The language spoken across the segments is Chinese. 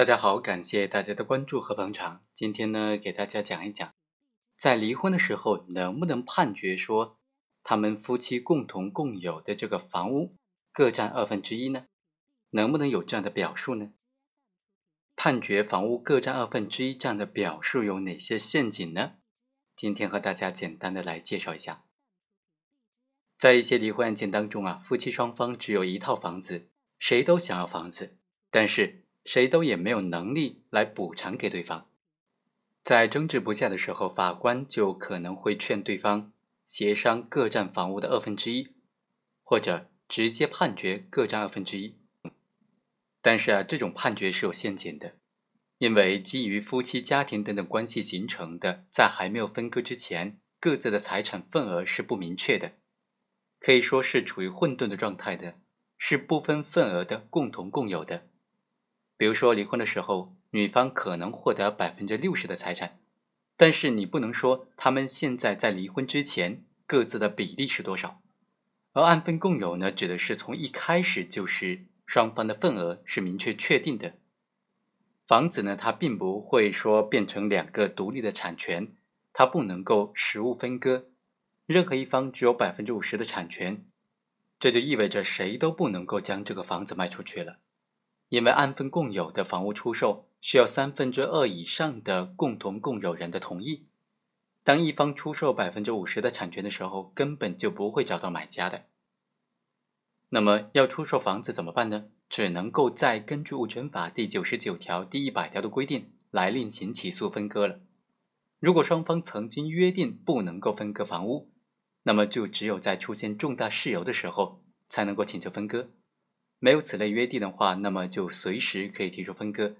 大家好，感谢大家的关注和捧场。今天呢，给大家讲一讲，在离婚的时候能不能判决说他们夫妻共同共有的这个房屋各占二分之一呢？能不能有这样的表述呢？判决房屋各占二分之一这样的表述有哪些陷阱呢？今天和大家简单的来介绍一下。在一些离婚案件当中啊，夫妻双方只有一套房子，谁都想要房子，但是。谁都也没有能力来补偿给对方，在争执不下的时候，法官就可能会劝对方协商各占房屋的二分之一，或者直接判决各占二分之一。但是啊，这种判决是有陷阱的，因为基于夫妻家庭等等关系形成的，在还没有分割之前，各自的财产份额是不明确的，可以说是处于混沌的状态的，是不分份额的共同共有的。比如说，离婚的时候，女方可能获得百分之六十的财产，但是你不能说他们现在在离婚之前各自的比例是多少。而按分共有呢，指的是从一开始就是双方的份额是明确确定的。房子呢，它并不会说变成两个独立的产权，它不能够实物分割，任何一方只有百分之五十的产权，这就意味着谁都不能够将这个房子卖出去了。因为按份共有的房屋出售需要三分之二以上的共同共有人的同意，当一方出售百分之五十的产权的时候，根本就不会找到买家的。那么要出售房子怎么办呢？只能够再根据物权法第九十九条、第一百条的规定来另行起诉分割了。如果双方曾经约定不能够分割房屋，那么就只有在出现重大事由的时候才能够请求分割。没有此类约定的话，那么就随时可以提出分割。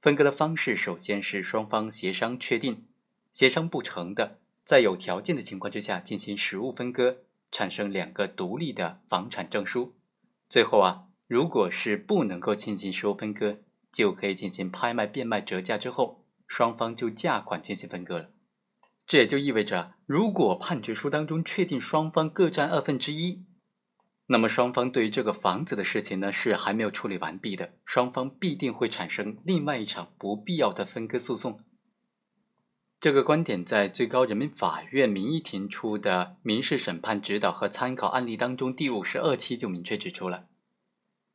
分割的方式首先是双方协商确定，协商不成的，在有条件的情况之下进行实物分割，产生两个独立的房产证书。最后啊，如果是不能够进行实物分割，就可以进行拍卖、变卖、折价之后，双方就价款进行分割了。这也就意味着，如果判决书当中确定双方各占二分之一。那么双方对于这个房子的事情呢，是还没有处理完毕的，双方必定会产生另外一场不必要的分割诉讼。这个观点在最高人民法院民意庭出的民事审判指导和参考案例当中第五十二期就明确指出了，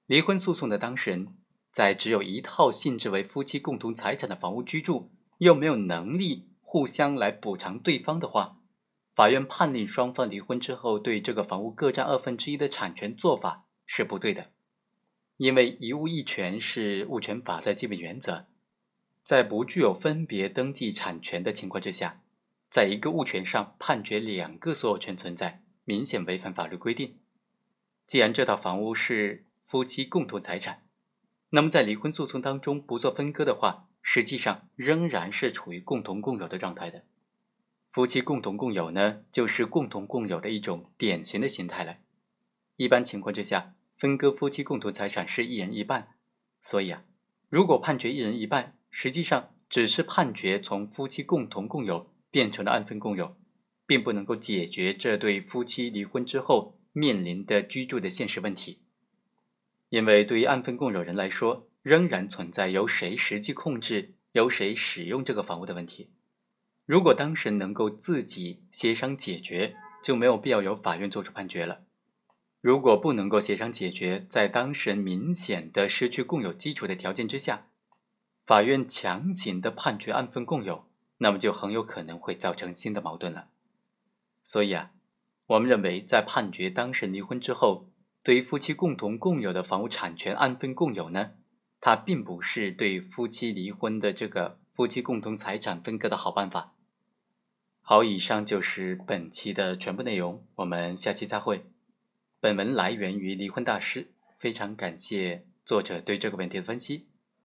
离婚诉讼的当事人在只有一套性质为夫妻共同财产的房屋居住，又没有能力互相来补偿对方的话。法院判令双方离婚之后，对这个房屋各占二分之一的产权做法是不对的，因为一物一权是物权法的基本原则，在不具有分别登记产权的情况之下，在一个物权上判决两个所有权存在，明显违反法律规定。既然这套房屋是夫妻共同财产，那么在离婚诉讼当中不做分割的话，实际上仍然是处于共同共有的状态的。夫妻共同共有呢，就是共同共有的一种典型的形态了。一般情况之下，分割夫妻共同财产是一人一半。所以啊，如果判决一人一半，实际上只是判决从夫妻共同共有变成了按分共有，并不能够解决这对夫妻离婚之后面临的居住的现实问题。因为对于按分共有人来说，仍然存在由谁实际控制、由谁使用这个房屋的问题。如果当事人能够自己协商解决，就没有必要由法院作出判决了。如果不能够协商解决，在当事人明显的失去共有基础的条件之下，法院强行的判决按份共有，那么就很有可能会造成新的矛盾了。所以啊，我们认为，在判决当事人离婚之后，对于夫妻共同共有的房屋产权按份共有呢，它并不是对夫妻离婚的这个夫妻共同财产分割的好办法。好，以上就是本期的全部内容，我们下期再会。本文来源于离婚大师，非常感谢作者对这个问题的分析。